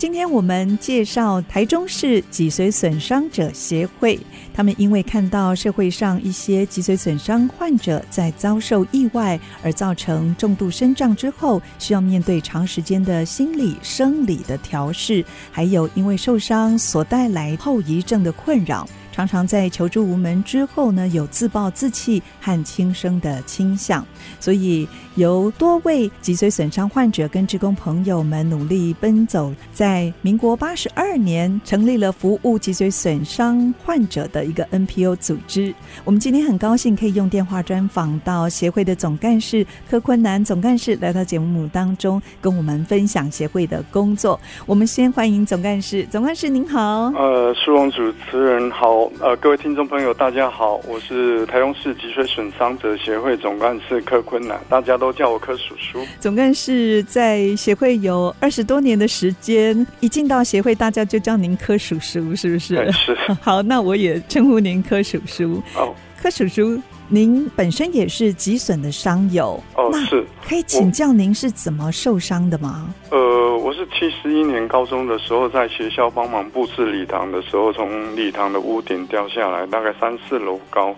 今天我们介绍台中市脊髓损伤者协会，他们因为看到社会上一些脊髓损伤患者在遭受意外而造成重度身障之后，需要面对长时间的心理、生理的调试，还有因为受伤所带来后遗症的困扰。常常在求助无门之后呢，有自暴自弃和轻生的倾向，所以由多位脊髓损伤患者跟职工朋友们努力奔走，在民国八十二年成立了服务脊髓损伤患者的一个 NPO 组织。我们今天很高兴可以用电话专访到协会的总干事柯坤南总干事来到节目当中，跟我们分享协会的工作。我们先欢迎总干事，总干事您好。呃，苏荣主持人好。呃，各位听众朋友，大家好，我是台中市脊髓损伤者协会总干事柯坤南，大家都叫我柯叔叔。总干事在协会有二十多年的时间，一进到协会，大家就叫您柯叔叔，是不是？是。好，那我也称呼您柯叔叔。哦，柯叔叔，您本身也是脊损的伤友。哦，是。可以请教您是怎么受伤的吗？呃。我是七十一年高中的时候，在学校帮忙布置礼堂的时候，从礼堂的屋顶掉下来，大概三四楼高，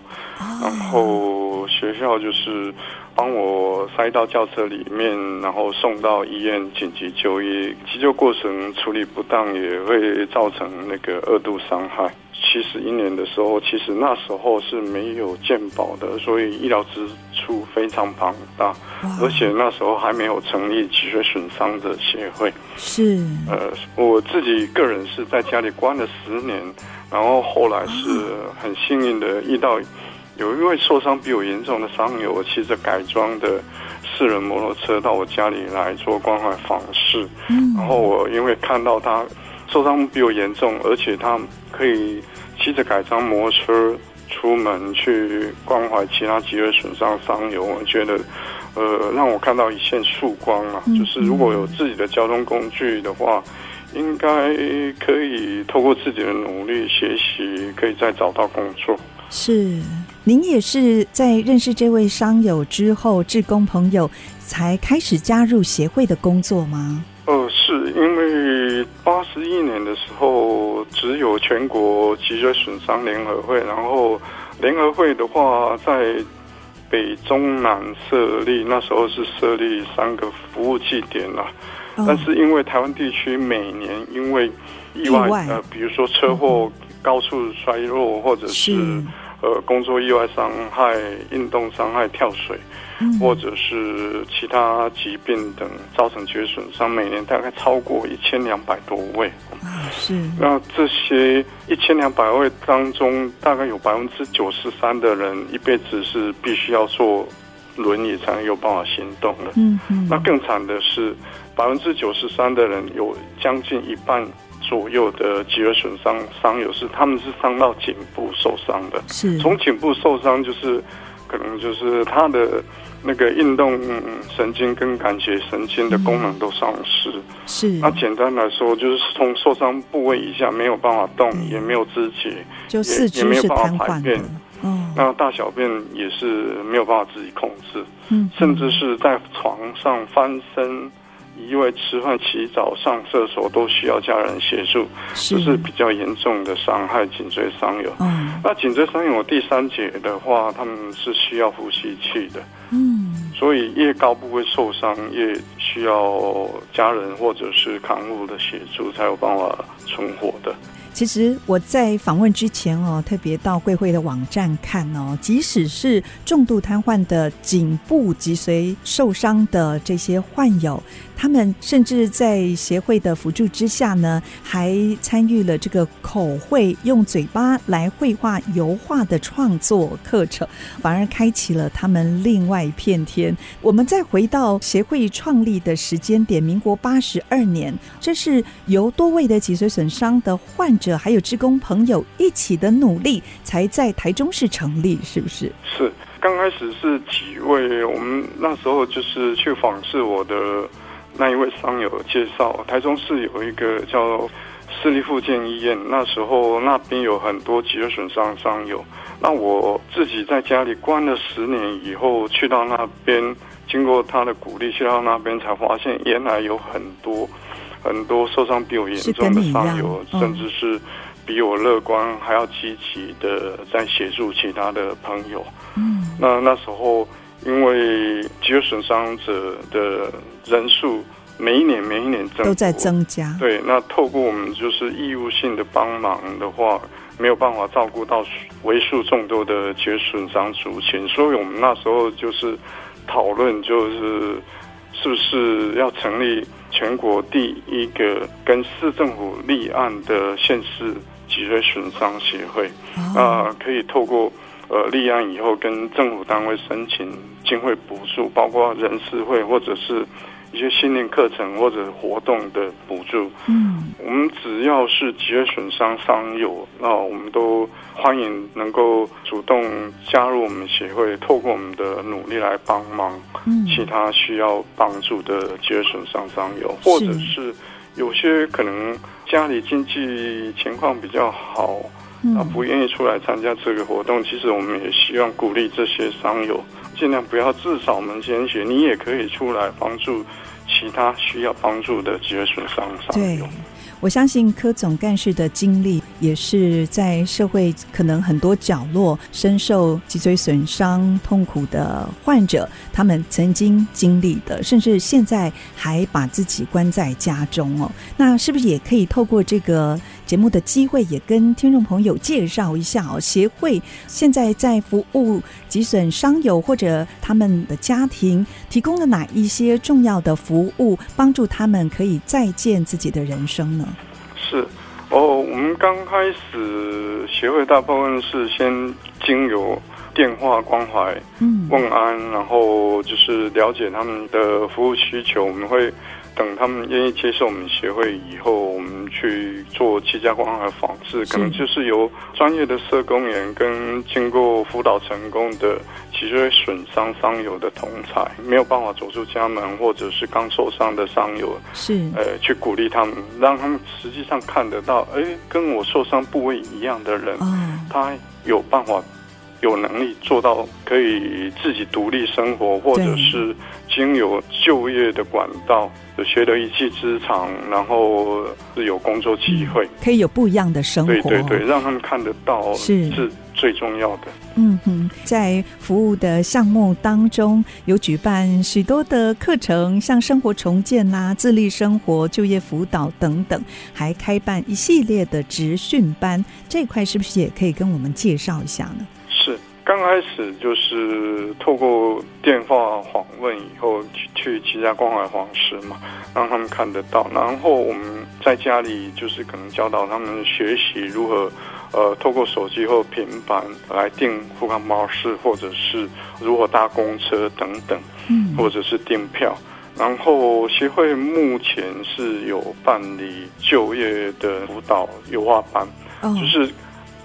然后学校就是帮我塞到轿车里面，然后送到医院紧急就医。急救过程处理不当，也会造成那个二度伤害。七十一年的时候，其实那时候是没有健保的，所以医疗支出非常庞大，而且那时候还没有成立脊髓损伤者协会。是，呃，我自己个人是在家里关了十年，然后后来是很幸运的遇到有一位受伤比我严重的伤友，我骑着改装的四轮摩托车到我家里来做关怀访视，嗯，然后我因为看到他受伤比我严重，而且他可以。骑着改装摩托车出门去关怀其他脊髓损伤伤友，我觉得，呃，让我看到一线曙光啊！就是如果有自己的交通工具的话，应该可以透过自己的努力学习，可以再找到工作。是，您也是在认识这位商友之后，志工朋友才开始加入协会的工作吗？呃，是因为八十一年的时候，只有全国脊椎损伤联合会，然后联合会的话在北中南设立，那时候是设立三个服务据点了。哦、但是因为台湾地区每年因为意外，意外呃，比如说车祸、高速摔落，或者是，是呃工作意外伤害、运动伤害、跳水。或者是其他疾病等造成脊髓损伤，每年大概超过一千两百多位。是。那这些一千两百位当中，大概有百分之九十三的人一辈子是必须要坐轮椅才能有办法行动的。嗯嗯。那更惨的是，百分之九十三的人有将近一半左右的脊髓损伤伤友是他们是伤到颈部受伤的。是。从颈部受伤就是。可能就是他的那个运动神经跟感觉神经的功能都丧失。是。那简单来说，就是从受伤部位以下没有办法动，也没有知觉，就四肢是瘫痪的。也没有办法排便。嗯。那大小便也是没有办法自己控制。嗯。甚至是在床上翻身。因为吃饭、洗澡、上厕所都需要家人协助，这是比较严重的伤害颈椎伤友。嗯，那颈椎伤友第三节的话，他们是需要呼吸器的。嗯，所以越高部位受伤，越需要家人或者是康护的协助，才有办法存活的。其实我在访问之前哦，特别到贵会的网站看哦，即使是重度瘫痪的颈部脊髓受伤的这些患友。他们甚至在协会的辅助之下呢，还参与了这个口绘，用嘴巴来绘画油画的创作课程，反而开启了他们另外一片天。我们再回到协会创立的时间点，民国八十二年，这是由多位的脊髓损伤的患者者还有职工朋友一起的努力，才在台中市成立，是不是？是。刚开始是几位，我们那时候就是去访视我的那一位伤友介绍，台中市有一个叫市立复健医院，那时候那边有很多脊椎损伤伤友。那我自己在家里关了十年以后，去到那边，经过他的鼓励，去到那边才发现，原来有很多很多受伤比我严重的伤友，甚至是比我乐观还要积极的在协助其他的朋友。嗯，那那时候因为脊椎损伤者的人数每一年每一年增都在增加，对，那透过我们就是义务性的帮忙的话。没有办法照顾到为数众多的其实损伤族群，所以我们那时候就是讨论，就是是不是要成立全国第一个跟市政府立案的县市脊椎损伤协会，啊、呃，可以透过呃立案以后跟政府单位申请经费补助，包括人事会或者是。一些训练课程或者活动的补助，嗯，我们只要是脊椎损伤伤友，那我们都欢迎能够主动加入我们协会，透过我们的努力来帮忙，嗯，其他需要帮助的脊椎损伤伤友，或者是。有些可能家里经济情况比较好，啊，不愿意出来参加这个活动，其实我们也希望鼓励这些伤友尽量不要自扫门前雪，你也可以出来帮助。其他需要帮助的脊椎损伤伤友。我相信柯总干事的经历，也是在社会可能很多角落深受脊椎损伤痛苦的患者，他们曾经经历的，甚至现在还把自己关在家中哦。那是不是也可以透过这个节目的机会，也跟听众朋友介绍一下哦？协会现在在服务脊损伤友或者他们的家庭，提供了哪一些重要的服务，帮助他们可以再见自己的人生呢？是哦，我们刚开始协会大部分是先经由电话关怀、嗯问安，然后就是了解他们的服务需求，我们会。等他们愿意接受我们协会以后，我们去做居家关怀访视，可能就是由专业的社工员跟经过辅导成功的脊椎损伤伤友的同才，没有办法走出家门或者是刚受伤的伤友，是呃去鼓励他们，让他们实际上看得到，哎，跟我受伤部位一样的人，嗯，他有办法。有能力做到可以自己独立生活，或者是经由就业的管道，学得一技之长，然后是有工作机会，可以有不一样的生活。对对对，让他们看得到是是最重要的。嗯哼，在服务的项目当中，有举办许多的课程，像生活重建啦、啊、自立生活、就业辅导等等，还开办一系列的职训班。这块是不是也可以跟我们介绍一下呢？刚开始就是透过电话访问以后去去其他关怀皇室嘛，让他们看得到。然后我们在家里就是可能教导他们学习如何，呃，透过手机或平板来订复康巴士，或者是如何搭公车等等，嗯，或者是订票。然后协会目前是有办理就业的辅导优化班，就是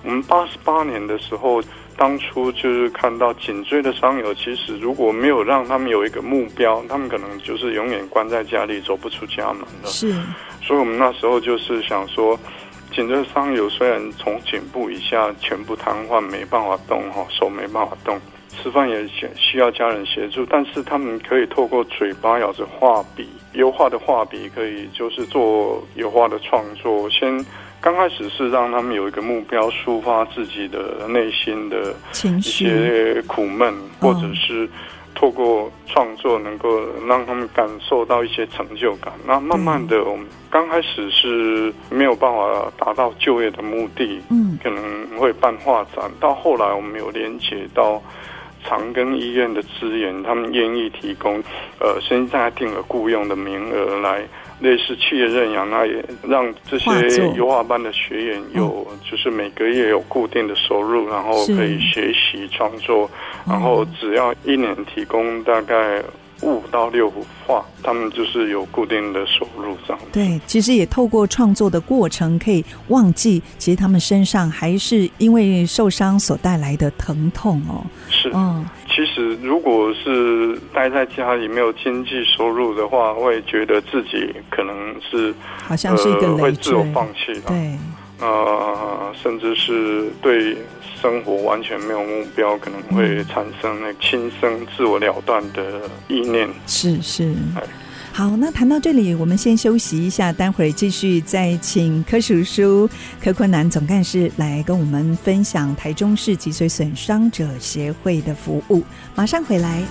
我们八十八年的时候。当初就是看到颈椎的伤友，其实如果没有让他们有一个目标，他们可能就是永远关在家里，走不出家门的。是，所以我们那时候就是想说，颈椎伤友虽然从颈部以下全部瘫痪，没办法动哈，手没办法动，吃饭也需需要家人协助，但是他们可以透过嘴巴咬着画笔，油画的画笔可以就是做油画的创作，先。刚开始是让他们有一个目标，抒发自己的内心的一些苦闷，或者是透过创作能够让他们感受到一些成就感。那慢慢的，我们刚开始是没有办法达到就业的目的，嗯，可能会办画展。到后来，我们有连接到长庚医院的资源，他们愿意提供，呃，现在定了雇佣的名额来。类似企业认养，那也让这些油画班的学员有，就是每个月有固定的收入，然后可以学习创作，然后只要一年提供大概五到六幅画，他们就是有固定的收入这样。对，其实也透过创作的过程，可以忘记其实他们身上还是因为受伤所带来的疼痛哦。是，嗯。实如果是待在家里没有经济收入的话，会觉得自己可能是好像是一个呃、会自我放弃的。对，呃，甚至是对生活完全没有目标，可能会产生那轻生、自我了断的意念。是是。好，那谈到这里，我们先休息一下，待会儿继续再请柯叔叔柯坤南总干事来跟我们分享台中市脊髓损伤者协会的服务。马上回来。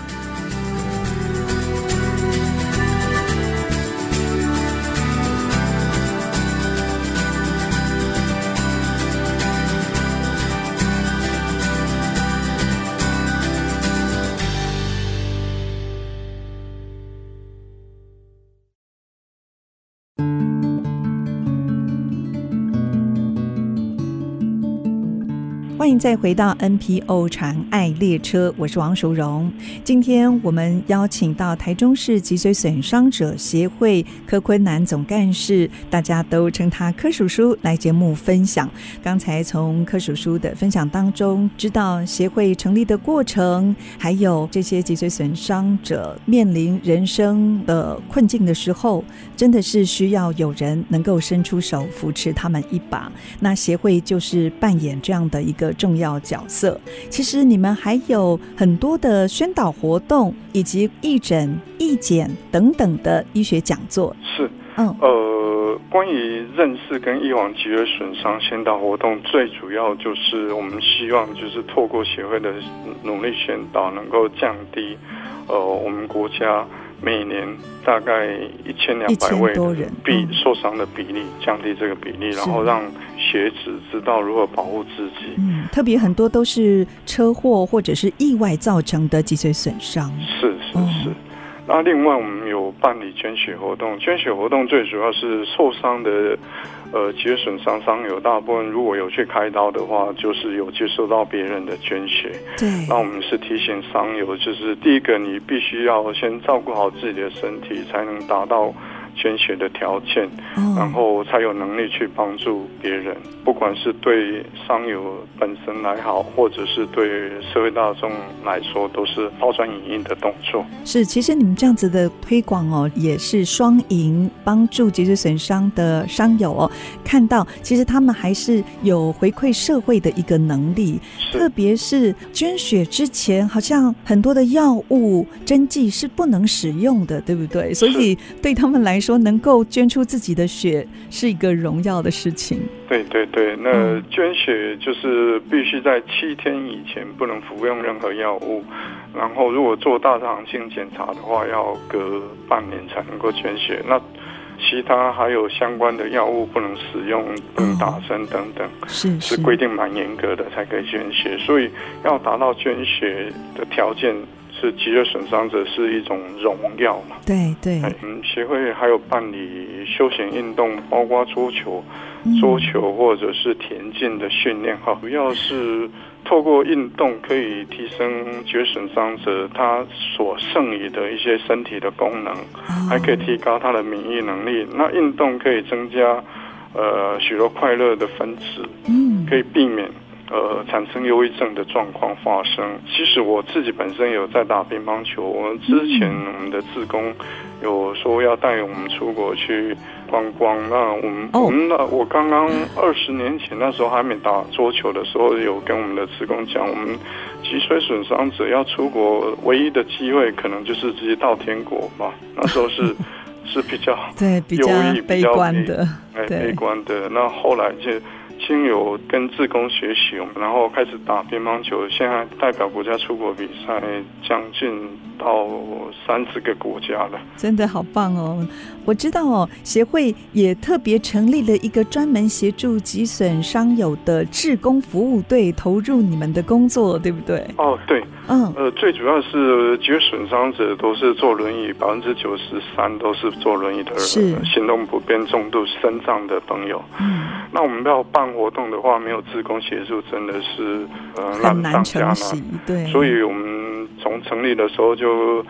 再回到 NPO 长爱列车，我是王淑荣。今天我们邀请到台中市脊髓损伤者协会柯坤南总干事，大家都称他柯叔叔来节目分享。刚才从柯叔叔的分享当中，知道协会成立的过程，还有这些脊髓损伤者面临人生的困境的时候，真的是需要有人能够伸出手扶持他们一把。那协会就是扮演这样的一个。重要角色。其实你们还有很多的宣导活动，以及义诊、义检等等的医学讲座。是，嗯，呃，关于认识跟预防脊椎损伤宣导活动，最主要就是我们希望就是透过协会的努力宣导，能够降低呃我们国家。每年大概一千两百位比受伤的比例，降低这个比例，然后让学子知道如何保护自己。嗯，特别很多都是车祸或者是意外造成的脊髓损伤。是是是。那另外我们有办理捐血活动，捐血活动最主要是受伤的。呃，脊髓损伤伤友大部分如果有去开刀的话，就是有接受到别人的捐血。对，那我们是提醒伤友，就是第一个，你必须要先照顾好自己的身体，才能达到。捐血的条件，然后才有能力去帮助别人，不管是对伤友本身来好，或者是对社会大众来说，都是抛砖引玉的动作。是，其实你们这样子的推广哦，也是双赢，帮助脊髓损伤的伤友哦，看到其实他们还是有回馈社会的一个能力。特别是捐血之前，好像很多的药物针剂是不能使用的，对不对？所以对他们来说。说能够捐出自己的血是一个荣耀的事情。对对对，那捐血就是必须在七天以前不能服用任何药物，然后如果做大肠镜检查的话，要隔半年才能够捐血。那其他还有相关的药物不能使用，不能打针等等，是是规定蛮严格的才可以捐血。所以要达到捐血的条件。是脊髓损伤者是一种荣耀嘛？对对。嗯，协会还有办理休闲运动，包括桌球、桌球或者是田径的训练哈。主要是透过运动可以提升脊髓损伤者他所剩余的一些身体的功能，还可以提高他的免疫能力。那运动可以增加呃许多快乐的分子，嗯，可以避免。呃，产生忧郁症的状况发生。其实我自己本身有在打乒乓球。我们之前我们的志工有说要带我们出国去观光。那我们，我们那我刚刚二十年前那时候还没打桌球的时候，有跟我们的志工讲，我们脊髓损伤者要出国唯一的机会，可能就是直接到天国吧。那时候是 是比较对比较悲观的，哎，悲观的。那后来就。亲友跟志工学习，然后开始打乒乓球。现在代表国家出国比赛，将近到三十个国家了。真的好棒哦！我知道哦，协会也特别成立了一个专门协助脊损伤友的志工服务队，投入你们的工作，对不对？哦，对，嗯，呃，最主要是脊髓损伤者都是坐轮椅，百分之九十三都是坐轮椅的人，是行动不便、重度身障的朋友。嗯，那我们要办。活动的话，没有志工协助，真的是呃难上加难。对，所以我们从成立的时候就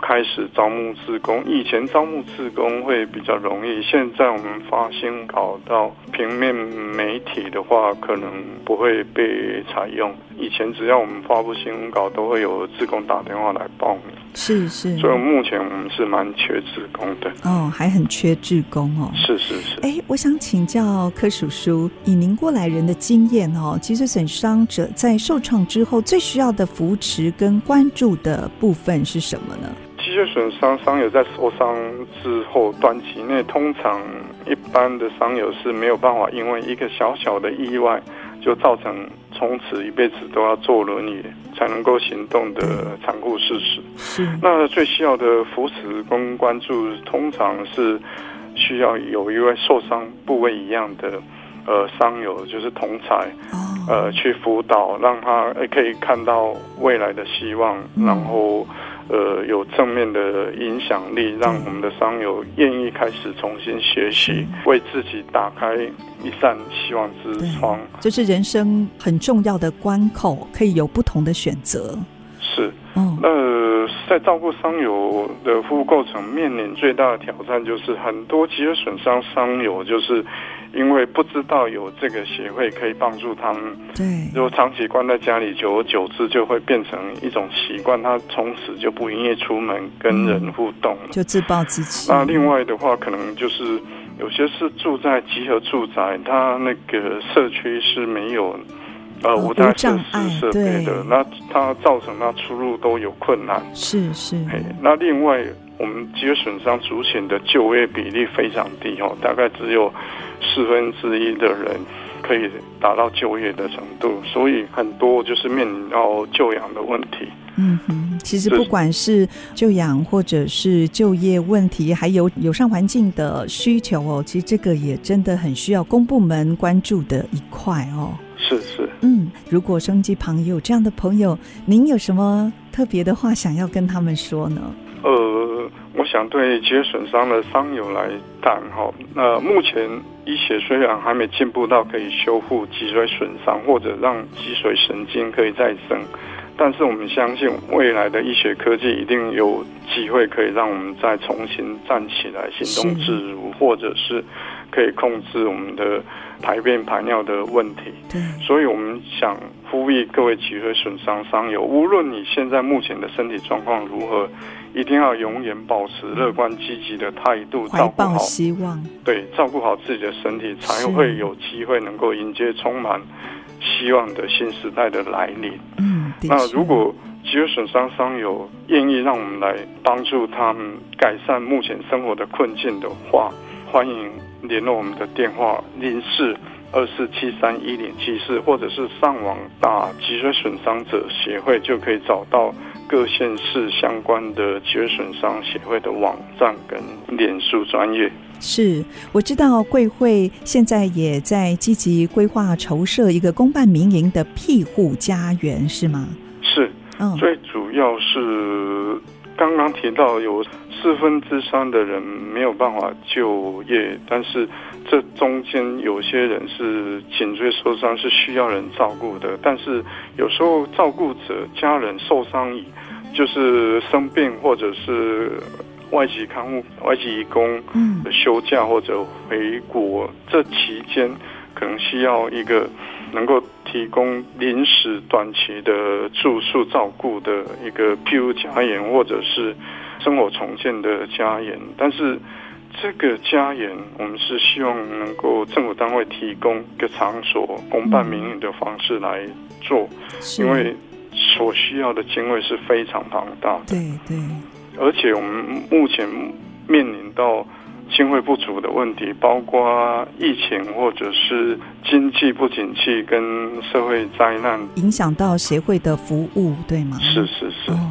开始招募志工。以前招募志工会比较容易，现在我们发新闻稿到平面媒体的话，可能不会被采用。以前只要我们发布新闻稿，都会有志工打电话来报名。是是，所以目前我们是蛮缺职工的。哦，还很缺职工哦。是是是。哎，我想请教柯叔叔，以您过来人的经验哦，脊髓损伤者在受创之后最需要的扶持跟关注的部分是什么呢？脊髓损伤伤友在受伤之后，短期内通常一般的伤友是没有办法，因为一个小小的意外就造成从此一辈子都要坐轮椅才能够行动的残酷事实。是。那最需要的扶持跟关注，通常是需要有一位受伤部位一样的呃伤友，就是同才。呃，去辅导，让他可以看到未来的希望，嗯、然后呃有正面的影响力，让我们的商友愿意开始重新学习，为自己打开一扇希望之窗。这是人生很重要的关口，可以有不同的选择。是，嗯，那在照顾伤友的服务过程，面临最大的挑战就是很多脊髓损伤伤友就是。因为不知道有这个协会可以帮助他们，对，如果长期关在家里，久而久之就会变成一种习惯，他从此就不愿意出门跟人互动了，嗯，就自暴自弃。那另外的话，可能就是有些是住在集合住宅，他那个社区是没有呃无障碍设备的，那它造成它出入都有困难。是是，那另外。我们脊髓损伤族群的就业比例非常低哦，大概只有四分之一的人可以达到就业的程度，所以很多就是面临到就养的问题。嗯哼，其实不管是就养或者是就业问题，还有友善环境的需求哦，其实这个也真的很需要公部门关注的一块哦。是是，嗯，如果收音机旁也有这样的朋友，您有什么特别的话想要跟他们说呢？呃，我想对脊髓损伤的伤友来谈哈，那目前医学虽然还没进步到可以修复脊髓损伤或者让脊髓神经可以再生，但是我们相信未来的医学科技一定有机会可以让我们再重新站起来，行动自如，或者是可以控制我们的排便排尿的问题。对，所以我们想呼吁各位脊髓损伤伤友，无论你现在目前的身体状况如何。一定要永远保持乐观积极的态度，照顾好希望，对，照顾好自己的身体，才会有机会能够迎接充满希望的新时代的来临。嗯，那如果脊髓损伤伤友愿意让我们来帮助他们改善目前生活的困境的话，欢迎联络我们的电话零四二四七三一零七四，或者是上网打脊髓损伤者协会就可以找到。各县市相关的脊髓损伤协会的网站跟脸书专业。是，我知道贵会现在也在积极规划筹设一个公办民营的庇护家园，是吗？是，嗯，最主要是刚刚提到有四分之三的人没有办法就业，但是。这中间有些人是颈椎受伤，是需要人照顾的。但是有时候照顾者家人受伤，就是生病或者是外籍看护、外籍义工休假或者回国，这期间可能需要一个能够提供临时短期的住宿照顾的一个譬如家园，或者是生活重建的家园，但是。这个家园，我们是希望能够政府单位提供一个场所，公办民营的方式来做，因为所需要的经费是非常庞大的。对对，而且我们目前面临到经费不足的问题，包括疫情或者是经济不景气跟社会灾难，影响到协会的服务，对吗？是是是。哦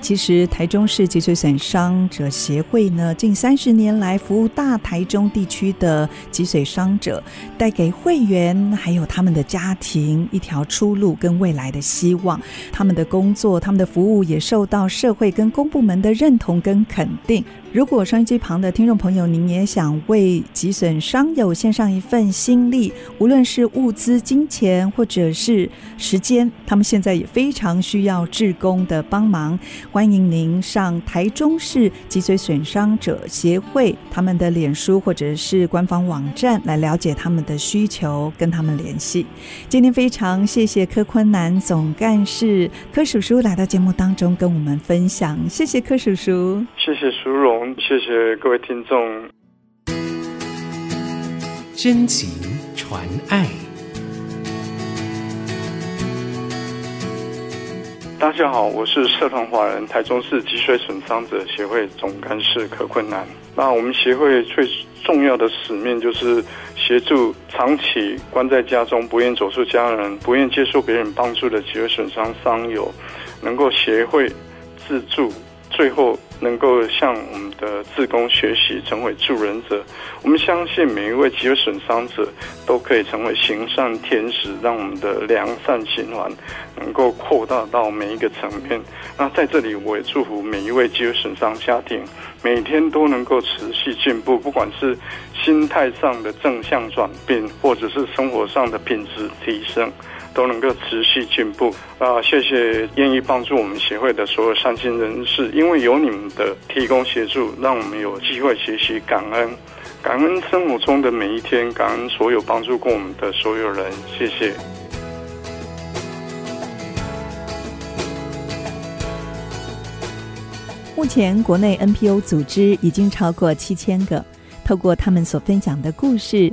其实台中市脊髓损伤者协会呢，近三十年来服务大台中地区的脊髓伤者，带给会员还有他们的家庭一条出路跟未来的希望。他们的工作、他们的服务也受到社会跟公部门的认同跟肯定。如果收音机旁的听众朋友，您也想为脊损伤友献上一份心力，无论是物资、金钱或者是时间，他们现在也非常需要志工的帮忙。欢迎您上台中市脊髓损伤者协会他们的脸书或者是官方网站来了解他们的需求，跟他们联系。今天非常谢谢柯坤南总干事柯叔叔来到节目当中跟我们分享，谢谢柯叔叔，谢谢淑荣。谢谢各位听众。真情传爱。大家好，我是社团法人台中市脊髓损伤者协会总干事柯坤南。那我们协会最重要的使命就是协助长期关在家中、不愿走出家人、不愿接受别人帮助的脊髓损伤伤友，能够协会自助，最后。能够向我们的自工学习，成为助人者。我们相信每一位脊髓损伤者都可以成为行善天使，让我们的良善循环能够扩大到每一个层面。那在这里，我也祝福每一位脊髓损伤家庭，每天都能够持续进步，不管是心态上的正向转变，或者是生活上的品质提升。都能够持续进步啊！谢谢愿意帮助我们协会的所有善心人士，因为有你们的提供协助，让我们有机会学习感恩，感恩生活中的每一天，感恩所有帮助过我们的所有人。谢谢。目前国内 NPO 组织已经超过七千个，透过他们所分享的故事，